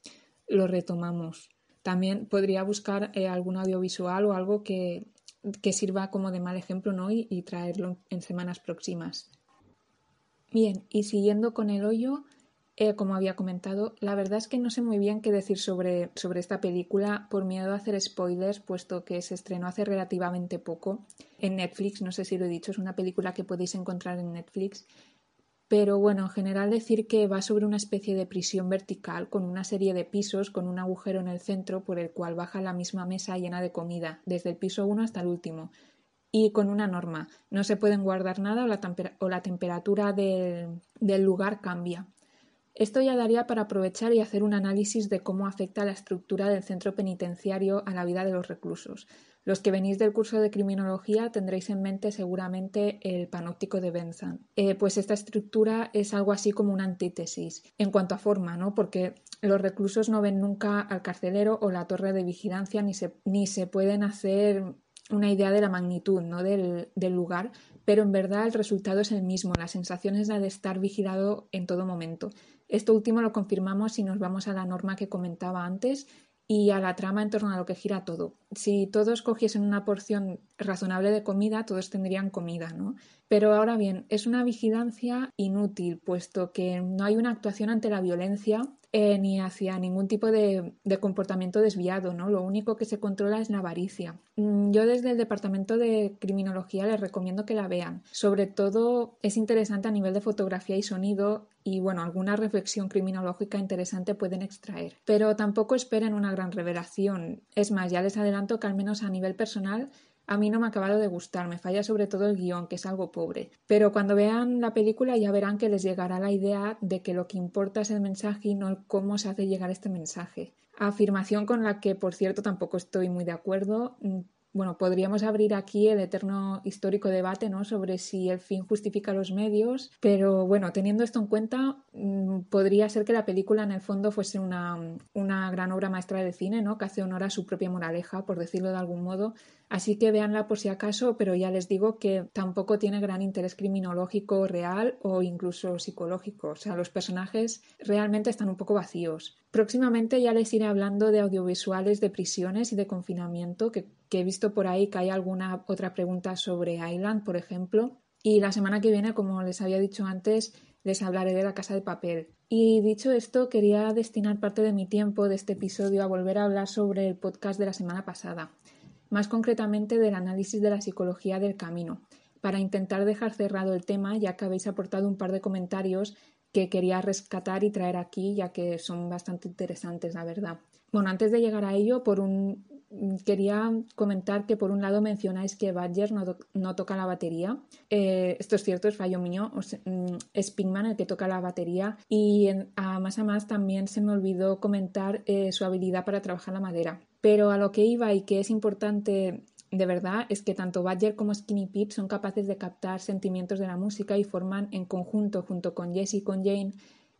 lo retomamos. También podría buscar eh, algún audiovisual o algo que, que, sirva como de mal ejemplo ¿no? y traerlo en semanas próximas. Bien, y siguiendo con el hoyo, eh, como había comentado, la verdad es que no sé muy bien qué decir sobre, sobre esta película por miedo a hacer spoilers, puesto que se estrenó hace relativamente poco en Netflix, no sé si lo he dicho, es una película que podéis encontrar en Netflix. Pero bueno, en general decir que va sobre una especie de prisión vertical con una serie de pisos con un agujero en el centro por el cual baja la misma mesa llena de comida, desde el piso 1 hasta el último y con una norma. No se pueden guardar nada o la, temperatura del, lugar cambia. Esto ya daría para aprovechar y hacer un análisis de cómo afecta la estructura del centro penitenciario a la vida de los reclusos. Los que venís del curso de criminología tendréis en mente seguramente el panóptico de Benzan. Eh, pues esta estructura es algo así como una antítesis en cuanto a forma, ¿no? Porque los reclusos no ven nunca al carcelero o la torre de vigilancia ni se, ni se pueden hacer una idea de la magnitud ¿no? del, del lugar, pero en verdad el resultado es el mismo, la sensación es la de estar vigilado en todo momento. Esto último lo confirmamos si nos vamos a la norma que comentaba antes y a la trama en torno a lo que gira todo. Si todos cogiesen una porción razonable de comida, todos tendrían comida, ¿no? Pero ahora bien, es una vigilancia inútil, puesto que no hay una actuación ante la violencia eh, ni hacia ningún tipo de, comportamiento desviado, ¿no? Lo único que se controla es la avaricia. Mm, yo desde el Departamento de Criminología les recomiendo que la vean. Sobre todo es interesante a nivel de fotografía y sonido y bueno, alguna reflexión criminológica interesante pueden extraer. Pero tampoco esperen una gran revelación. Es más, ya les adelanto que al menos a nivel personal a mí no me ha acabado de gustar, me falla sobre todo el guion, que es algo pobre. Pero cuando vean la película ya verán que les llegará la idea de que lo que importa es el mensaje y no cómo se hace llegar este mensaje. Afirmación con la que, por cierto, tampoco estoy muy de acuerdo. Mm, bueno, podríamos abrir aquí el eterno histórico debate ¿no? sobre si el fin justifica los medios, pero bueno, teniendo esto en cuenta, mm, podría ser que la película en el fondo fuese una, una gran obra maestra de cine, ¿no? que hace honor a su propia moraleja, por decirlo de algún modo, Así que véanla por si acaso, pero ya les digo que tampoco tiene gran interés criminológico real o incluso psicológico. O sea, los personajes realmente están un poco vacíos. Próximamente ya les iré hablando de audiovisuales de prisiones y de confinamiento, que, he visto por ahí que hay alguna otra pregunta sobre Island, por ejemplo. Y la semana que viene, como les había dicho antes, les hablaré de la casa de papel. Y dicho esto, quería destinar parte de mi tiempo de este episodio a volver a hablar sobre el podcast de la semana pasada más concretamente del análisis de la psicología del camino, para intentar dejar cerrado el tema, ya que habéis aportado un par de comentarios que quería rescatar y traer aquí, ya que son bastante interesantes, la verdad. Bueno, antes de llegar a ello, por un, quería comentar que por un lado mencionáis que Badger no, toca la batería. Eh, esto es cierto, es fallo mío. Mm, es Pinkman el que toca la batería. Y a más a más también se me olvidó comentar eh, su habilidad para trabajar la madera. Pero a lo que iba y que es importante de verdad es que tanto Badger como Skinny Pete son capaces de captar sentimientos de la música y forman en conjunto, junto con Jesse y con Jane,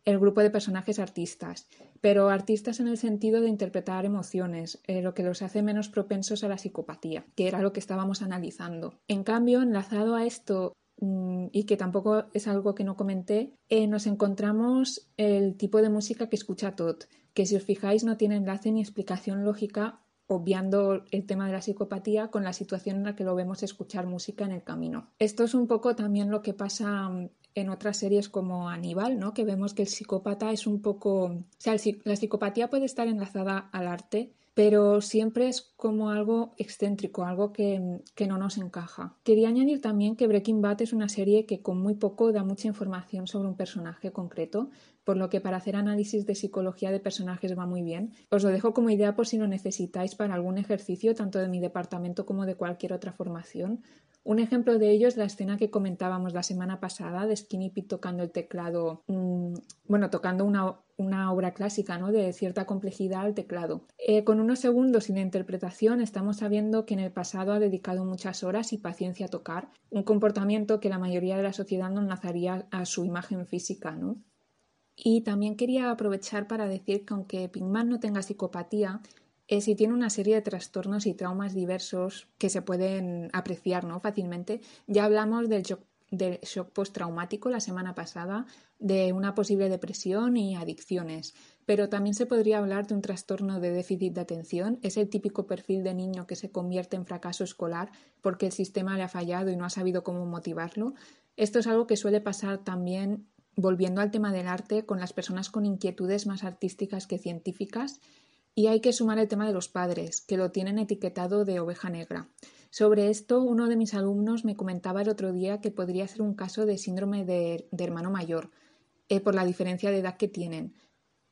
el grupo de personajes artistas, pero artistas en el sentido de interpretar emociones, eh, lo que los hace menos propensos a la psicopatía, que era lo que estábamos analizando. En cambio, enlazado a esto mm, y que tampoco es algo que no comenté, eh, nos encontramos el tipo de música que escucha Todd, que si os fijáis no tiene enlace ni explicación lógica, obviando el tema de la psicopatía con la situación en la que lo vemos escuchar música en el camino. Esto es un poco también lo que pasa mm, en otras series como Aníbal, ¿no? que vemos que el psicópata es un poco... O sea, la psicopatía puede estar enlazada al arte, pero siempre es como algo excéntrico, algo que, que, no nos encaja. Quería añadir también que Breaking Bad es una serie que con muy poco da mucha información sobre un personaje concreto, por lo que para hacer análisis de psicología de personajes va muy bien. Os lo dejo como idea por si lo necesitáis para algún ejercicio, tanto de mi departamento como de cualquier otra formación. Un ejemplo de ello es la escena que comentábamos la semana pasada de Skinny Pete tocando el teclado, mm, bueno, tocando una, una, obra clásica, ¿no? De cierta complejidad al teclado. Eh, con unos segundos sin interpretación estamos sabiendo que en el pasado ha dedicado muchas horas y paciencia a tocar, un comportamiento que la mayoría de la sociedad no enlazaría a su imagen física, ¿no? Y también quería aprovechar para decir que aunque Pinkman no tenga psicopatía, eh, sí tiene una serie de trastornos y traumas diversos que se pueden apreciar ¿no? fácilmente. Ya hablamos del shock, del shock postraumático la semana pasada, de una posible depresión y adicciones, pero también se podría hablar de un trastorno de déficit de atención. Es el típico perfil de niño que se convierte en fracaso escolar porque el sistema le ha fallado y no ha sabido cómo motivarlo. Esto es algo que suele pasar también volviendo al tema del arte, con las personas con inquietudes más artísticas que científicas, y hay que sumar el tema de los padres, que lo tienen etiquetado de oveja negra. Sobre esto, uno de mis alumnos me comentaba el otro día que podría ser un caso de síndrome de, hermano mayor, eh, por la diferencia de edad que tienen.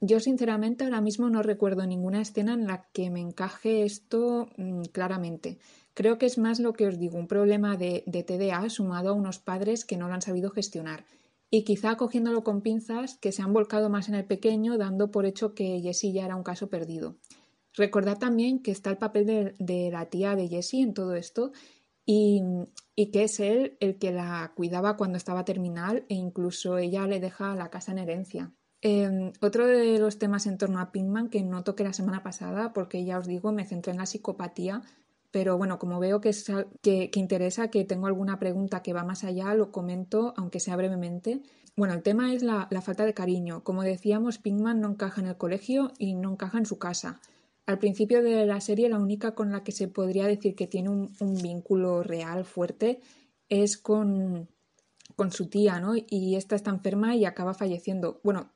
Yo sinceramente ahora mismo no recuerdo ninguna escena en la que me encaje esto mm, claramente. Creo que es más lo que os digo, un problema de, de TDA sumado a unos padres que no lo han sabido gestionar y quizá cogiéndolo con pinzas que se han volcado más en el pequeño, dando por hecho que Jessie ya era un caso perdido. Recordad también que está el papel de, la tía de Jessie en todo esto y, que es él el que la cuidaba cuando estaba terminal e incluso ella le deja la casa en herencia. Em, otro de los temas en torno a Pinkman que no toqué la semana pasada, porque ya os digo, me centré en la psicopatía, pero bueno, como veo que, que, interesa, que tengo alguna pregunta que va más allá, lo comento, aunque sea brevemente. Bueno, el tema es la, falta de cariño. Como decíamos, Pinkman no encaja en el colegio y no encaja en su casa. Al principio de la serie, la única con la que se podría decir que tiene un, vínculo real fuerte es con, con su tía, ¿no? Y esta está enferma y acaba falleciendo. Bueno,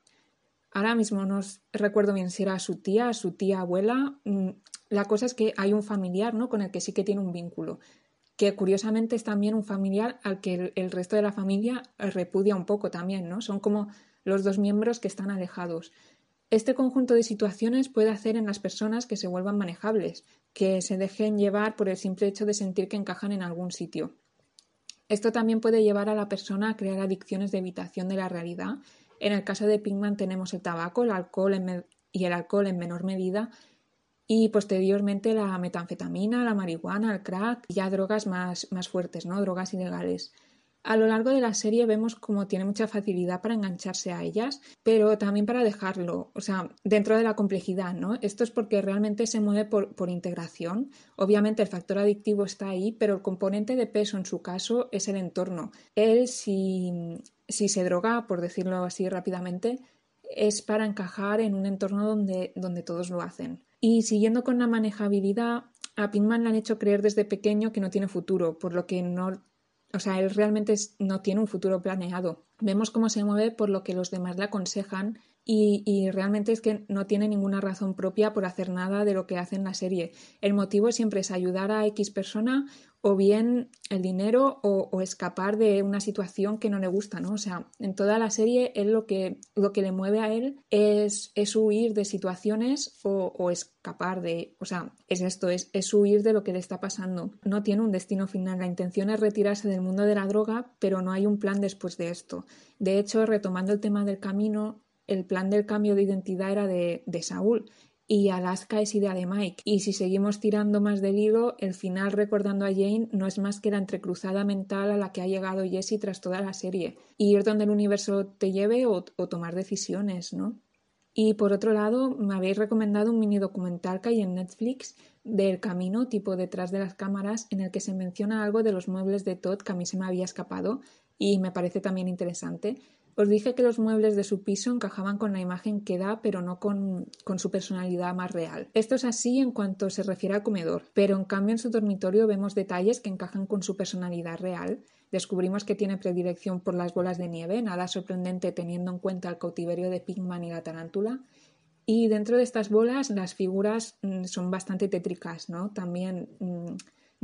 Ahora mismo no recuerdo bien si era su tía, su tía abuela. Mm, la cosa es que hay un familiar ¿no? con el que sí que tiene un vínculo, que curiosamente es también un familiar al que el, resto de la familia repudia un poco también, ¿no? Son como los dos miembros que están alejados. Este conjunto de situaciones puede hacer en las personas que se vuelvan manejables, que se dejen llevar por el simple hecho de sentir que encajan en algún sitio. Esto también puede llevar a la persona a crear adicciones de evitación de la realidad en el caso de Pinkman tenemos el tabaco, el alcohol y el alcohol en menor medida y posteriormente la metanfetamina, la marihuana, el crack y ya drogas más, más fuertes, ¿no? Drogas ilegales. A lo largo de la serie vemos como tiene mucha facilidad para engancharse a ellas, pero también para dejarlo, o sea, dentro de la complejidad, ¿no? Esto es porque realmente se mueve por, integración. Obviamente el factor adictivo está ahí, pero el componente de peso en su caso es el entorno. Él, si, se droga, por decirlo así rápidamente, es para encajar en un entorno donde, todos lo hacen. Y siguiendo con la manejabilidad, a Pinkman le han hecho creer desde pequeño que no tiene futuro, por lo que no o sea, él realmente no tiene un futuro planeado. Vemos cómo se mueve por lo que los demás le aconsejan y, realmente es que no tiene ninguna razón propia por hacer nada de lo que hace en la serie. El motivo siempre es ayudar a X persona o bien el dinero o, escapar de una situación que no le gusta, ¿no? O sea, en toda la serie él lo que, lo que le mueve a él es, es huir de situaciones o, escapar de, o sea, es esto, es, es huir de lo que le está pasando. No tiene un destino final, la intención es retirarse del mundo de la droga, pero no hay un plan después de esto. De hecho, retomando el tema del camino, el plan del cambio de identidad era de, Saúl y Alaska es idea de Mike. Y si seguimos tirando más del hilo, el final recordando a Jane no es más que la entrecruzada mental a la que ha llegado Jesse tras toda la serie. Ir donde el universo te lleve o, o tomar decisiones, ¿no? Y por otro lado, me habéis recomendado un mini documental que hay en Netflix del camino tipo detrás de las cámaras en el que se menciona algo de los muebles de Todd que a mí se me había escapado y me parece también interesante. Os dije que los muebles de su piso encajaban con la imagen que da, pero no con, su personalidad más real. Esto es así en cuanto se refiere al comedor, pero en cambio en su dormitorio vemos detalles que encajan con su personalidad real. Descubrimos que tiene predilección por las bolas de nieve, nada sorprendente teniendo en cuenta el cautiverio de Pigman y la tarántula. Y dentro de estas bolas las figuras mm, son bastante tétricas, ¿no? También mm,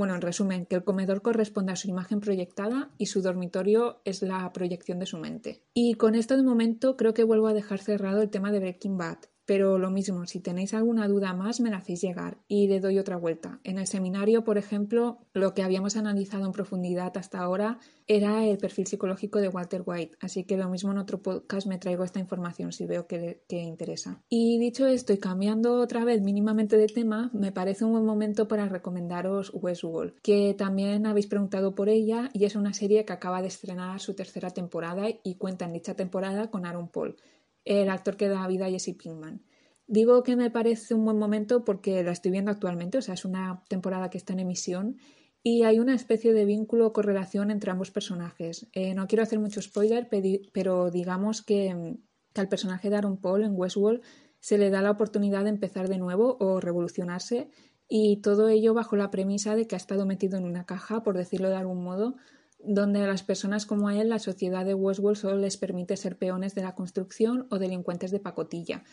bueno, en resumen, que el comedor corresponde a su imagen proyectada y su dormitorio es la proyección de su mente. Y con esto de momento creo que vuelvo a dejar cerrado el tema de Breaking Bad. Pero lo mismo, si tenéis alguna duda más, me la hacéis llegar y le doy otra vuelta. En el seminario, por ejemplo, lo que habíamos analizado en profundidad hasta ahora era el perfil psicológico de Walter White, así que lo mismo en otro podcast me traigo esta información si veo que, interesa. Y dicho esto y cambiando otra vez mínimamente de tema, me parece un buen momento para recomendaros Westworld, que también habéis preguntado por ella y es una serie que acaba de estrenar su tercera temporada y cuenta en dicha temporada con Aaron Paul el actor que da vida a Jesse Pinkman. Digo que me parece un buen momento porque la estoy viendo actualmente, o sea, es una temporada que está en emisión y hay una especie de vínculo o correlación entre ambos personajes. Eh, no quiero hacer mucho spoiler, pero digamos que, que al personaje de Aaron Paul en Westworld se le da la oportunidad de empezar de nuevo o revolucionarse y todo ello bajo la premisa de que ha estado metido en una caja, por decirlo de algún modo, donde a las personas como él la sociedad de Westworld solo les permite ser peones de la construcción o delincuentes de pacotilla.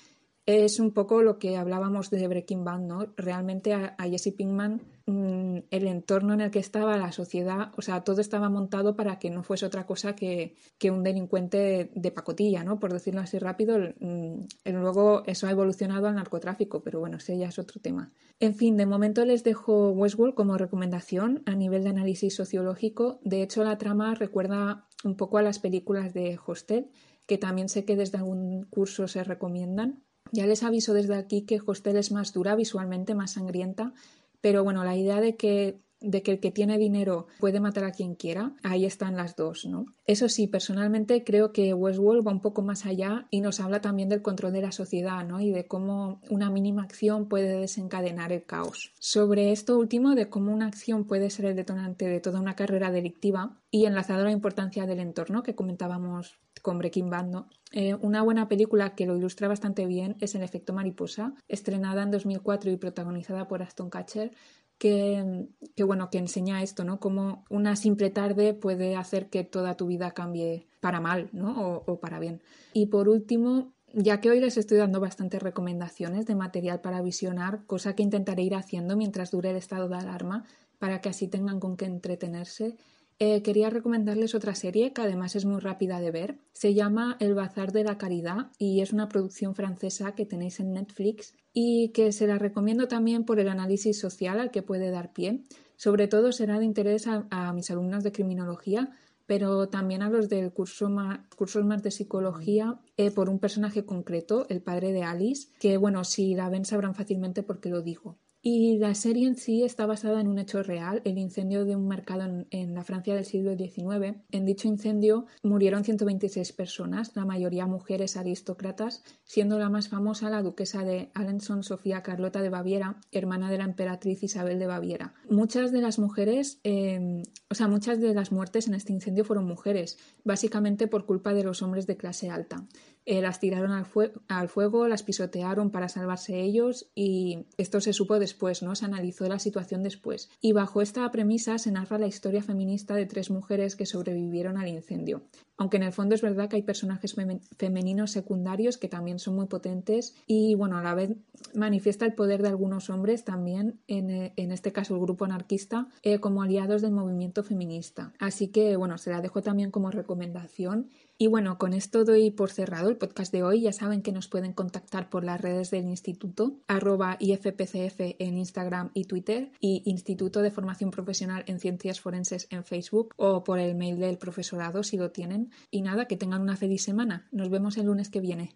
Es un poco lo que hablábamos de Breaking Bad, ¿no? Realmente a, Jesse Pinkman, mm, el entorno en el que estaba, la sociedad, o sea, todo estaba montado para que no fuese otra cosa que, un delincuente de, pacotilla, ¿no? Por decirlo así rápido. Mm, luego eso ha evolucionado al narcotráfico, pero bueno, ese ya es otro tema. En fin, de momento les dejo Westworld como recomendación a nivel de análisis sociológico. De hecho, la trama recuerda un poco a las películas de Hostel, que también sé que desde algún curso se recomiendan. Ya les aviso desde aquí que Hostel es más dura visualmente, más sangrienta, pero bueno, la idea de que de que el que tiene dinero puede matar a quien quiera, ahí están las dos, ¿no? Eso sí, personalmente creo que Westworld va un poco más allá y nos habla también del control de la sociedad, ¿no? Y de cómo una mínima acción puede desencadenar el caos. Sobre esto último, de cómo una acción puede ser el detonante de toda una carrera delictiva y enlazado a la importancia del entorno que comentábamos con Breaking Bad, ¿no? Eh, una buena película que lo ilustra bastante bien es El efecto mariposa, estrenada en 2004 y protagonizada por Aston Catcher, que, bueno, que enseña esto, ¿no? Cómo una simple tarde puede hacer que toda tu vida cambie para mal, ¿no? O, para bien. Y por último, ya que hoy les estoy dando bastantes recomendaciones de material para visionar, cosa que intentaré ir haciendo mientras dure el estado de alarma, para que así tengan con qué entretenerse, eh, quería recomendarles otra serie que además es muy rápida de ver. Se llama El Bazar de la Caridad y es una producción francesa que tenéis en Netflix y que se la recomiendo también por el análisis social al que puede dar pie. Sobre todo será de interés a, mis alumnos de criminología, pero también a los del curso más, cursos más de psicología eh, por un personaje concreto, el padre de Alice, que bueno, si la ven sabrán fácilmente por qué lo digo. Y la serie en sí está basada en un hecho real, el incendio de un mercado en, la Francia del siglo XIX. En dicho incendio murieron 126 personas, la mayoría mujeres aristócratas, siendo la más famosa la duquesa de Alençon Sofía Carlota de Baviera, hermana de la emperatriz Isabel de Baviera. Muchas de las mujeres, em, o sea, muchas de las muertes en este incendio fueron mujeres, básicamente por culpa de los hombres de clase alta. Eh, las tiraron al, al, fuego, las pisotearon para salvarse ellos y esto se supo después, ¿no? Se analizó la situación después. Y bajo esta premisa se narra la historia feminista de tres mujeres que sobrevivieron al incendio. Aunque en el fondo es verdad que hay personajes femeninos secundarios que también son muy potentes y bueno, a la vez manifiesta el poder de algunos hombres también, en, eh, este caso el grupo anarquista, eh, como aliados del movimiento feminista. Así que bueno, se la dejo también como recomendación y bueno, con esto doy por cerrado el podcast de hoy. Ya saben que nos pueden contactar por las redes del instituto, arroba IFPCF en Instagram y Twitter, y Instituto de Formación Profesional en Ciencias Forenses en Facebook, o por el mail del profesorado si lo tienen. Y nada, que tengan una feliz semana. Nos vemos el lunes que viene.